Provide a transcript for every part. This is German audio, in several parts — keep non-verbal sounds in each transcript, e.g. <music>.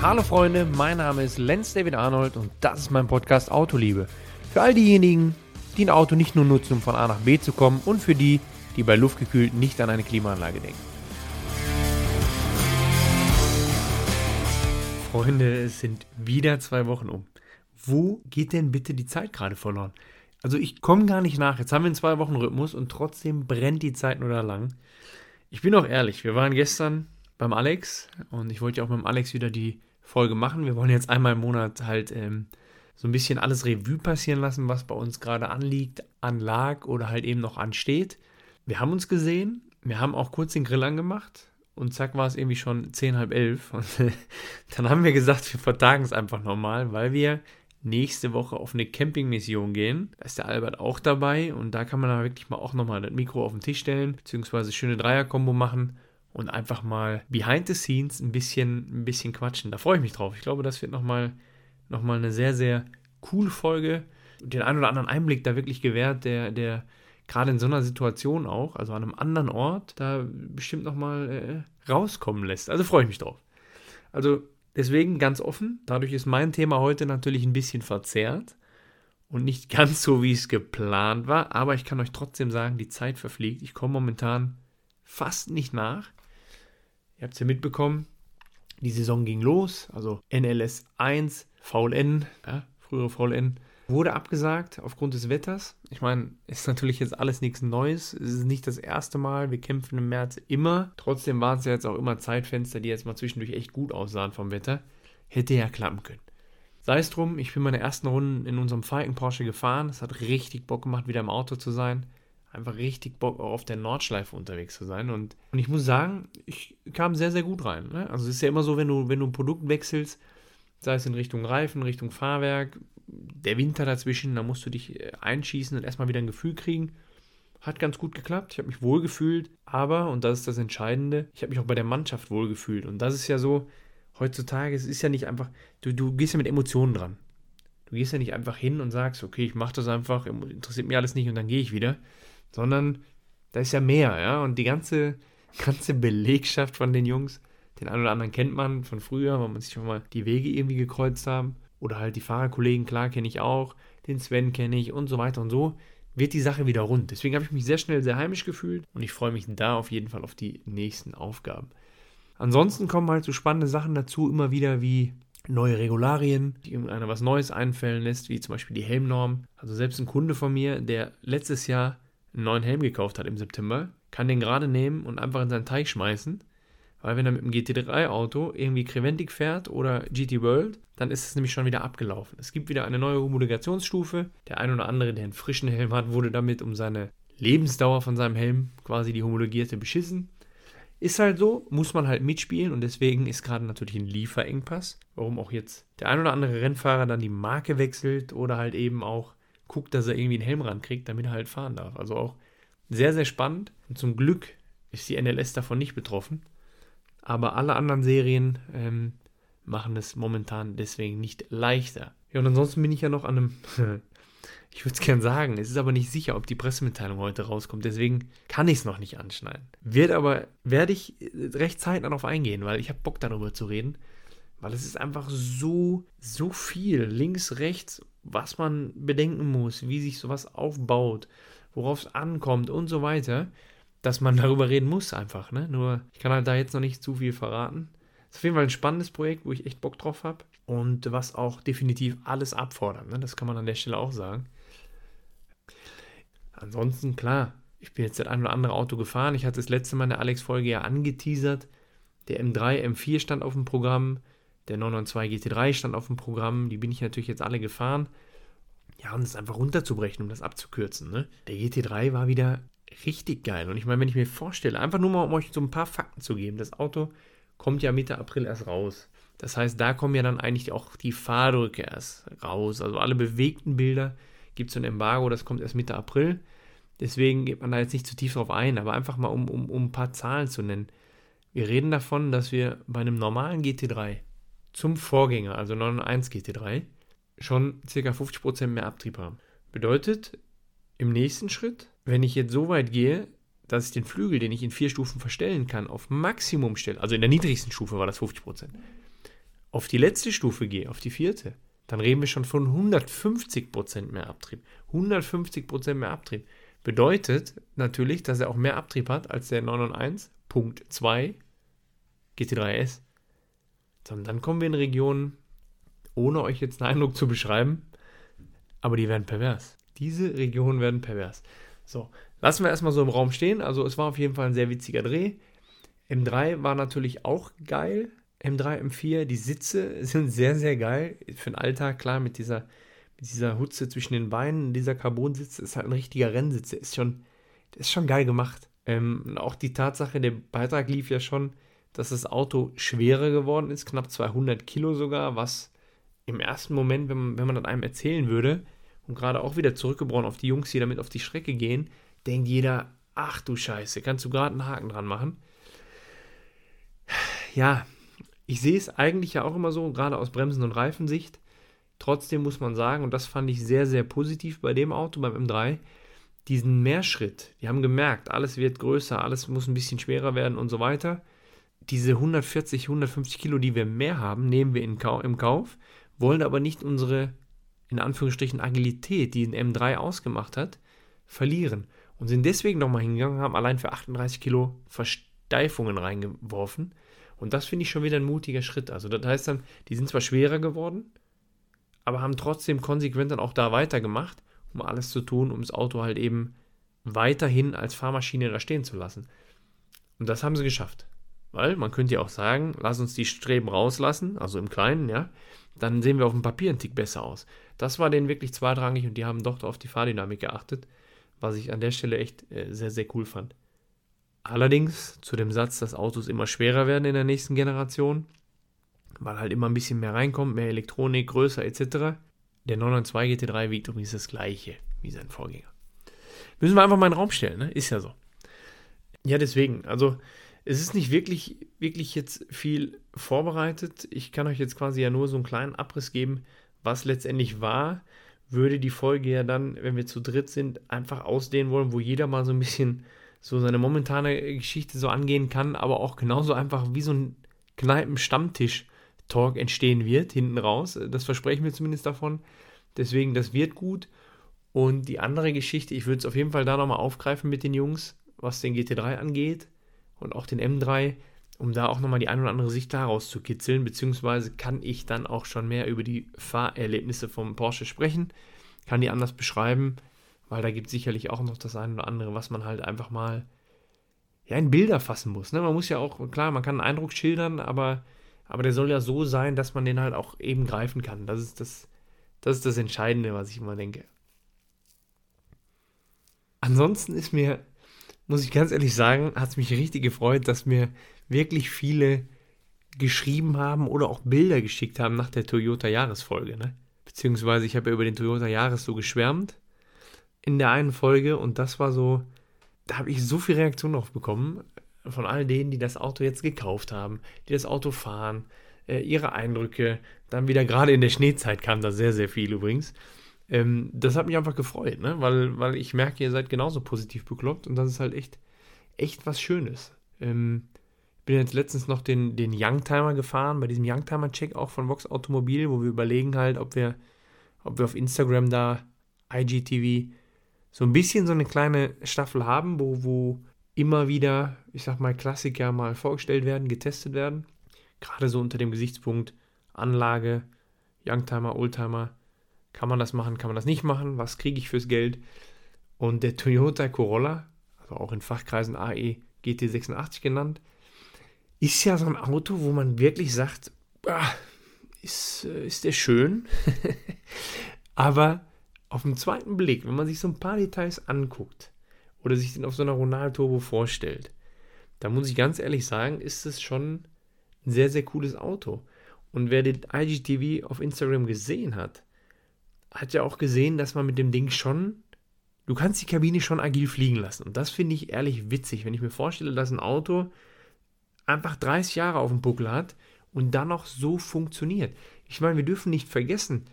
Hallo Freunde, mein Name ist Lenz David Arnold und das ist mein Podcast Autoliebe. Für all diejenigen, die ein Auto nicht nur nutzen, um von A nach B zu kommen und für die, die bei luftgekühlt nicht an eine Klimaanlage denken. Freunde, es sind wieder zwei Wochen um. Wo geht denn bitte die Zeit gerade verloren? Also ich komme gar nicht nach. Jetzt haben wir einen zwei Wochen Rhythmus und trotzdem brennt die Zeit nur da lang. Ich bin auch ehrlich, wir waren gestern beim Alex und ich wollte ja auch mit dem Alex wieder die Folge machen. Wir wollen jetzt einmal im Monat halt ähm, so ein bisschen alles Revue passieren lassen, was bei uns gerade anliegt, anlag oder halt eben noch ansteht. Wir haben uns gesehen, wir haben auch kurz den Grill angemacht und zack war es irgendwie schon 10, halb elf. <laughs> Und dann haben wir gesagt, wir vertagen es einfach nochmal, weil wir nächste Woche auf eine Campingmission gehen. Da ist der Albert auch dabei und da kann man dann wirklich mal auch nochmal das Mikro auf den Tisch stellen, beziehungsweise schöne Dreier-Kombo machen und einfach mal behind the scenes ein bisschen, ein bisschen quatschen. Da freue ich mich drauf. Ich glaube, das wird nochmal noch mal eine sehr, sehr coole Folge. Den einen oder anderen Einblick da wirklich gewährt, der, der gerade in so einer Situation auch, also an einem anderen Ort, da bestimmt nochmal äh, rauskommen lässt. Also freue ich mich drauf. Also Deswegen ganz offen, dadurch ist mein Thema heute natürlich ein bisschen verzerrt und nicht <laughs> ganz so, wie es geplant war, aber ich kann euch trotzdem sagen, die Zeit verfliegt. Ich komme momentan fast nicht nach. Ihr habt es ja mitbekommen, die Saison ging los, also NLS 1, VLN, ja, frühere VLN, Wurde abgesagt aufgrund des Wetters. Ich meine, ist natürlich jetzt alles nichts Neues. Es ist nicht das erste Mal. Wir kämpfen im März immer. Trotzdem waren es ja jetzt auch immer Zeitfenster, die jetzt mal zwischendurch echt gut aussahen vom Wetter. Hätte ja klappen können. Sei es drum, ich bin meine ersten Runden in unserem Falken Porsche gefahren. Es hat richtig Bock gemacht, wieder im Auto zu sein. Einfach richtig Bock, auf der Nordschleife unterwegs zu sein. Und, und ich muss sagen, ich kam sehr, sehr gut rein. Ne? Also es ist ja immer so, wenn du, wenn du ein Produkt wechselst, sei es in Richtung Reifen, Richtung Fahrwerk, der Winter dazwischen, da musst du dich äh, einschießen und erstmal wieder ein Gefühl kriegen. Hat ganz gut geklappt, ich habe mich wohl gefühlt, aber, und das ist das Entscheidende, ich habe mich auch bei der Mannschaft wohl gefühlt. Und das ist ja so, heutzutage, es ist ja nicht einfach, du, du gehst ja mit Emotionen dran. Du gehst ja nicht einfach hin und sagst, okay, ich mache das einfach, interessiert mich alles nicht und dann gehe ich wieder, sondern da ist ja mehr, ja, und die ganze, ganze Belegschaft von den Jungs, den einen oder anderen kennt man von früher, weil man sich schon mal die Wege irgendwie gekreuzt haben. Oder halt die Fahrerkollegen, klar kenne ich auch, den Sven kenne ich und so weiter und so, wird die Sache wieder rund. Deswegen habe ich mich sehr schnell sehr heimisch gefühlt und ich freue mich da auf jeden Fall auf die nächsten Aufgaben. Ansonsten kommen halt so spannende Sachen dazu, immer wieder wie neue Regularien, die irgendeiner was Neues einfällen lässt, wie zum Beispiel die Helmnorm. Also selbst ein Kunde von mir, der letztes Jahr einen neuen Helm gekauft hat im September, kann den gerade nehmen und einfach in seinen Teich schmeißen weil wenn er mit dem GT3-Auto irgendwie Creventic fährt oder GT World, dann ist es nämlich schon wieder abgelaufen. Es gibt wieder eine neue Homologationsstufe. Der ein oder andere, der einen frischen Helm hat, wurde damit um seine Lebensdauer von seinem Helm quasi die homologierte beschissen. Ist halt so, muss man halt mitspielen und deswegen ist gerade natürlich ein Lieferengpass, warum auch jetzt der ein oder andere Rennfahrer dann die Marke wechselt oder halt eben auch guckt, dass er irgendwie einen Helm rankriegt, damit er halt fahren darf. Also auch sehr, sehr spannend und zum Glück ist die NLS davon nicht betroffen aber alle anderen Serien ähm, machen es momentan deswegen nicht leichter. Ja, und ansonsten bin ich ja noch an einem, <laughs> ich würde es gern sagen, es ist aber nicht sicher, ob die Pressemitteilung heute rauskommt, deswegen kann ich es noch nicht anschneiden. Wird aber, werde ich recht zeitnah darauf eingehen, weil ich habe Bock darüber zu reden, weil es ist einfach so, so viel, links, rechts, was man bedenken muss, wie sich sowas aufbaut, worauf es ankommt und so weiter dass man <laughs> darüber reden muss einfach, ne? Nur, ich kann halt da jetzt noch nicht zu viel verraten. Ist auf jeden Fall ein spannendes Projekt, wo ich echt Bock drauf habe und was auch definitiv alles abfordert, ne? Das kann man an der Stelle auch sagen. Ansonsten, klar, ich bin jetzt das ein oder andere Auto gefahren. Ich hatte das letzte Mal in der Alex-Folge ja angeteasert. Der M3, M4 stand auf dem Programm. Der 992 GT3 stand auf dem Programm. Die bin ich natürlich jetzt alle gefahren. Ja, um das einfach runterzubrechen, um das abzukürzen. Ne? Der GT3 war wieder richtig geil. Und ich meine, wenn ich mir vorstelle, einfach nur mal, um euch so ein paar Fakten zu geben, das Auto kommt ja Mitte April erst raus. Das heißt, da kommen ja dann eigentlich auch die Fahrdrücke erst raus. Also alle bewegten Bilder gibt es so ein Embargo, das kommt erst Mitte April. Deswegen geht man da jetzt nicht zu tief drauf ein, aber einfach mal, um, um, um ein paar Zahlen zu nennen. Wir reden davon, dass wir bei einem normalen GT3 zum Vorgänger, also 991 GT3, schon ca. 50% mehr Abtrieb haben. Bedeutet, im nächsten Schritt wenn ich jetzt so weit gehe, dass ich den Flügel, den ich in vier Stufen verstellen kann, auf Maximum stelle, also in der niedrigsten Stufe war das 50%, auf die letzte Stufe gehe, auf die vierte, dann reden wir schon von 150% mehr Abtrieb. 150% mehr Abtrieb. Bedeutet natürlich, dass er auch mehr Abtrieb hat als der 991.2 GT3S. Und dann kommen wir in Regionen, ohne euch jetzt einen Eindruck zu beschreiben, aber die werden pervers. Diese Regionen werden pervers. So, lassen wir erstmal so im Raum stehen. Also es war auf jeden Fall ein sehr witziger Dreh. M3 war natürlich auch geil. M3, M4, die Sitze <laughs> sind sehr, sehr geil. Für den Alltag, klar, mit dieser, mit dieser Hutze zwischen den Beinen, dieser Carbon-Sitz ist halt ein richtiger Rennsitz. Ist schon, ist schon geil gemacht. Ähm, auch die Tatsache, der Beitrag lief ja schon, dass das Auto schwerer geworden ist, knapp 200 Kilo sogar, was im ersten Moment, wenn man, wenn man das einem erzählen würde, und gerade auch wieder zurückgebrochen auf die Jungs, die damit auf die Strecke gehen, denkt jeder, ach du Scheiße, kannst du gerade einen Haken dran machen? Ja, ich sehe es eigentlich ja auch immer so, gerade aus Bremsen- und Reifensicht. Trotzdem muss man sagen, und das fand ich sehr, sehr positiv bei dem Auto, beim M3, diesen Mehrschritt. Die haben gemerkt, alles wird größer, alles muss ein bisschen schwerer werden und so weiter. Diese 140, 150 Kilo, die wir mehr haben, nehmen wir in Kau im Kauf, wollen aber nicht unsere, in Anführungsstrichen, Agilität, die ein M3 ausgemacht hat, verlieren. Und sind deswegen nochmal hingegangen, haben allein für 38 Kilo Versteifungen reingeworfen und das finde ich schon wieder ein mutiger Schritt. Also das heißt dann, die sind zwar schwerer geworden, aber haben trotzdem konsequent dann auch da weitergemacht, um alles zu tun, um das Auto halt eben weiterhin als Fahrmaschine da stehen zu lassen. Und das haben sie geschafft. Weil man könnte ja auch sagen, lass uns die Streben rauslassen, also im Kleinen, ja, dann sehen wir auf dem Papier einen Tick besser aus. Das war denen wirklich zweitrangig und die haben doch auf die Fahrdynamik geachtet, was ich an der Stelle echt äh, sehr, sehr cool fand. Allerdings zu dem Satz, dass Autos immer schwerer werden in der nächsten Generation, weil halt immer ein bisschen mehr reinkommt, mehr Elektronik, größer etc. Der 992 GT3 wiegt übrigens das gleiche wie sein Vorgänger. Müssen wir einfach mal in den Raum stellen, ne? Ist ja so. Ja, deswegen, also es ist nicht wirklich, wirklich jetzt viel vorbereitet. Ich kann euch jetzt quasi ja nur so einen kleinen Abriss geben, was letztendlich war. Würde die Folge ja dann, wenn wir zu dritt sind, einfach ausdehnen wollen, wo jeder mal so ein bisschen so seine momentane Geschichte so angehen kann, aber auch genauso einfach wie so ein Kneipen-Stammtisch-Talk entstehen wird, hinten raus. Das versprechen wir zumindest davon. Deswegen, das wird gut. Und die andere Geschichte, ich würde es auf jeden Fall da nochmal aufgreifen mit den Jungs, was den GT3 angeht und auch den M3, um da auch nochmal die ein oder andere Sicht daraus zu kitzeln, beziehungsweise kann ich dann auch schon mehr über die Fahrerlebnisse vom Porsche sprechen, kann die anders beschreiben weil da gibt es sicherlich auch noch das eine oder andere, was man halt einfach mal ja, in Bilder fassen muss. Ne? Man muss ja auch, klar, man kann einen Eindruck schildern, aber, aber der soll ja so sein, dass man den halt auch eben greifen kann. Das ist das, das ist das Entscheidende, was ich immer denke. Ansonsten ist mir, muss ich ganz ehrlich sagen, hat es mich richtig gefreut, dass mir wirklich viele geschrieben haben oder auch Bilder geschickt haben nach der Toyota Jahresfolge. Ne? Beziehungsweise ich habe ja über den Toyota Jahres so geschwärmt in der einen Folge und das war so, da habe ich so viel Reaktion drauf bekommen von all denen, die das Auto jetzt gekauft haben, die das Auto fahren, äh, ihre Eindrücke. Dann wieder gerade in der Schneezeit kam da sehr, sehr viel übrigens. Ähm, das hat mich einfach gefreut, ne? weil, weil ich merke, ihr seid genauso positiv bekloppt und das ist halt echt, echt was Schönes. Ähm, bin jetzt letztens noch den, den Youngtimer gefahren, bei diesem Youngtimer-Check auch von Vox Automobil, wo wir überlegen halt, ob wir, ob wir auf Instagram da IGTV so ein bisschen so eine kleine Staffel haben, wo, wo immer wieder, ich sag mal, Klassiker mal vorgestellt werden, getestet werden. Gerade so unter dem Gesichtspunkt Anlage, Youngtimer, Oldtimer. Kann man das machen, kann man das nicht machen? Was kriege ich fürs Geld? Und der Toyota Corolla, also auch in Fachkreisen AE GT86 genannt, ist ja so ein Auto, wo man wirklich sagt, ist, äh, ist der schön, <laughs> aber auf den zweiten Blick, wenn man sich so ein paar Details anguckt oder sich den auf so einer Ronaldo-Turbo vorstellt, da muss ich ganz ehrlich sagen, ist es schon ein sehr, sehr cooles Auto. Und wer den IGTV auf Instagram gesehen hat, hat ja auch gesehen, dass man mit dem Ding schon, du kannst die Kabine schon agil fliegen lassen. Und das finde ich ehrlich witzig, wenn ich mir vorstelle, dass ein Auto einfach 30 Jahre auf dem Buckel hat und dann noch so funktioniert. Ich meine, wir dürfen nicht vergessen,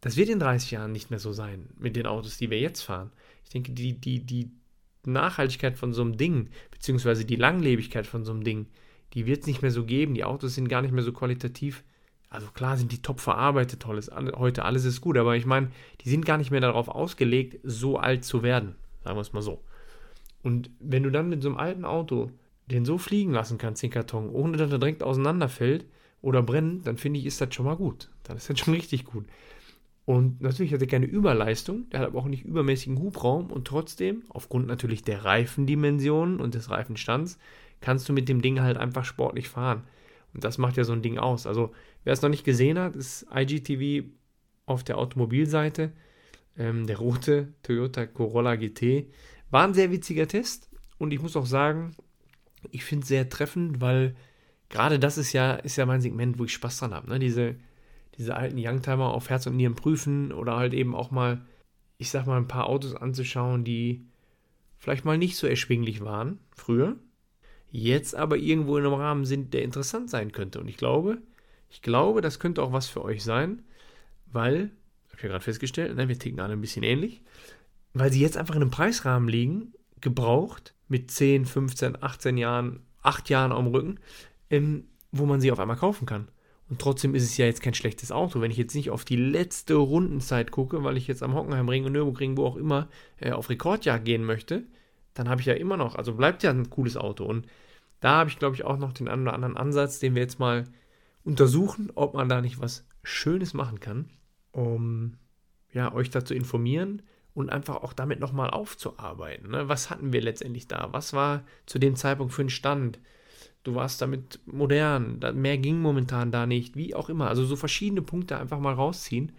das wird in 30 Jahren nicht mehr so sein mit den Autos, die wir jetzt fahren. Ich denke, die, die, die Nachhaltigkeit von so einem Ding, beziehungsweise die Langlebigkeit von so einem Ding, die wird es nicht mehr so geben. Die Autos sind gar nicht mehr so qualitativ Also klar sind die top verarbeitet, tolles, heute alles ist gut, aber ich meine, die sind gar nicht mehr darauf ausgelegt, so alt zu werden, sagen wir es mal so. Und wenn du dann mit so einem alten Auto den so fliegen lassen kannst, den Karton, ohne dass er direkt auseinanderfällt oder brennt, dann finde ich, ist das schon mal gut. Dann ist das schon richtig gut. Und natürlich hat er keine Überleistung, der hat aber auch nicht übermäßigen Hubraum und trotzdem, aufgrund natürlich der Reifendimensionen und des Reifenstands, kannst du mit dem Ding halt einfach sportlich fahren. Das macht ja so ein Ding aus. Also, wer es noch nicht gesehen hat, ist IGTV auf der Automobilseite. Ähm, der rote Toyota Corolla GT. War ein sehr witziger Test und ich muss auch sagen, ich finde es sehr treffend, weil gerade das ist ja, ist ja mein Segment, wo ich Spaß dran habe. Ne? Diese diese alten Youngtimer auf Herz und Nieren prüfen oder halt eben auch mal, ich sag mal, ein paar Autos anzuschauen, die vielleicht mal nicht so erschwinglich waren früher, jetzt aber irgendwo in einem Rahmen sind, der interessant sein könnte. Und ich glaube, ich glaube, das könnte auch was für euch sein, weil, habe ich ja gerade festgestellt, ne, wir ticken alle ein bisschen ähnlich, weil sie jetzt einfach in einem Preisrahmen liegen, gebraucht, mit 10, 15, 18 Jahren, 8 Jahren am Rücken, ähm, wo man sie auf einmal kaufen kann. Und trotzdem ist es ja jetzt kein schlechtes Auto. Wenn ich jetzt nicht auf die letzte Rundenzeit gucke, weil ich jetzt am Hockenheimring und Nürburgring, wo auch immer, äh, auf Rekordjagd gehen möchte, dann habe ich ja immer noch, also bleibt ja ein cooles Auto. Und da habe ich, glaube ich, auch noch den einen oder anderen Ansatz, den wir jetzt mal untersuchen, ob man da nicht was Schönes machen kann, um ja, euch dazu informieren und einfach auch damit nochmal aufzuarbeiten. Ne? Was hatten wir letztendlich da? Was war zu dem Zeitpunkt für ein Stand? du warst damit modern, mehr ging momentan da nicht, wie auch immer. Also so verschiedene Punkte einfach mal rausziehen,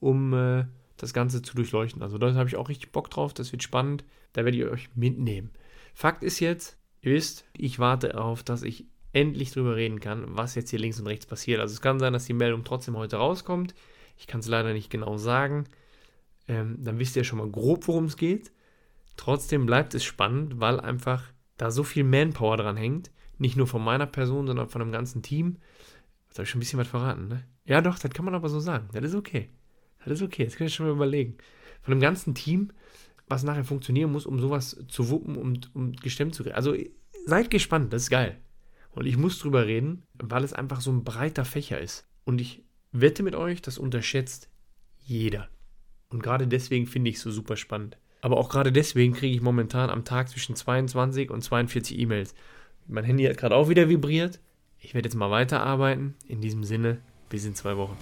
um äh, das Ganze zu durchleuchten. Also da habe ich auch richtig Bock drauf, das wird spannend, da werde ich euch mitnehmen. Fakt ist jetzt, ihr wisst, ich warte darauf, dass ich endlich drüber reden kann, was jetzt hier links und rechts passiert. Also es kann sein, dass die Meldung trotzdem heute rauskommt. Ich kann es leider nicht genau sagen. Ähm, dann wisst ihr schon mal grob, worum es geht. Trotzdem bleibt es spannend, weil einfach da so viel Manpower dran hängt nicht nur von meiner Person, sondern von einem ganzen Team. Das habe ich schon ein bisschen was verraten, ne? Ja, doch, das kann man aber so sagen. Das ist okay. Das ist okay. Das kann ich schon mal überlegen. Von einem ganzen Team, was nachher funktionieren muss, um sowas zu wuppen und um gestemmt zu werden. Also seid gespannt, das ist geil. Und ich muss drüber reden, weil es einfach so ein breiter Fächer ist. Und ich wette mit euch, das unterschätzt jeder. Und gerade deswegen finde ich es so super spannend. Aber auch gerade deswegen kriege ich momentan am Tag zwischen 22 und 42 E-Mails. Mein Handy hat gerade auch wieder vibriert. Ich werde jetzt mal weiterarbeiten. In diesem Sinne, bis in zwei Wochen.